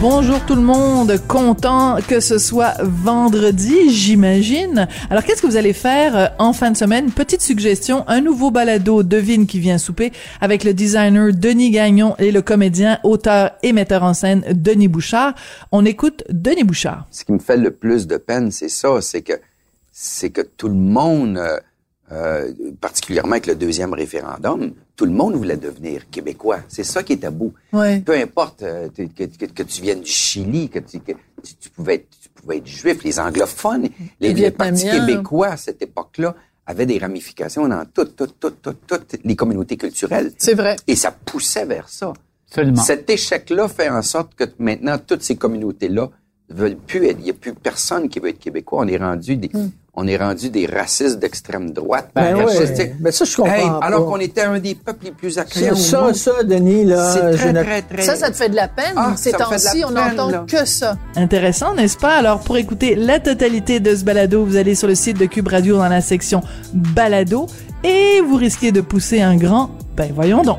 Bonjour tout le monde, content que ce soit vendredi, j'imagine. Alors qu'est-ce que vous allez faire euh, en fin de semaine? Petite suggestion, un nouveau balado Devine qui vient souper avec le designer Denis Gagnon et le comédien, auteur et metteur en scène Denis Bouchard. On écoute Denis Bouchard. Ce qui me fait le plus de peine, c'est ça, c'est que c'est que tout le monde, euh, particulièrement avec le deuxième référendum, tout le monde voulait devenir québécois. C'est ça qui est tabou. Ouais. Peu importe euh, que, que, que tu viennes du Chili, que tu, que tu, tu pouvais être, tu pouvais être juif, les anglophones, les, les partis québécois à cette époque-là avaient des ramifications dans toutes, toutes, toutes, toutes, toutes les communautés culturelles. C'est vrai. Et ça poussait vers ça. Absolument. Cet échec-là fait en sorte que maintenant, toutes ces communautés-là veulent plus être. Il n'y a plus personne qui veut être québécois. On est rendu des, on est rendu des racistes d'extrême droite. Ben racistes- Ben ça, je comprends Hey, pas. alors qu'on était un des peuples les plus accueillants ça, monde. ça, Denis, là. C'est je très, ne- très, très... Ça, ça te fait de la peine. Ah, Ces temps-ci, on n'entend que ça. Intéressant, n'est-ce pas? Alors pour écouter la totalité de ce balado, vous allez sur le site de Cube Radio dans la section balado et vous risquez de pousser un grand ben voyons donc.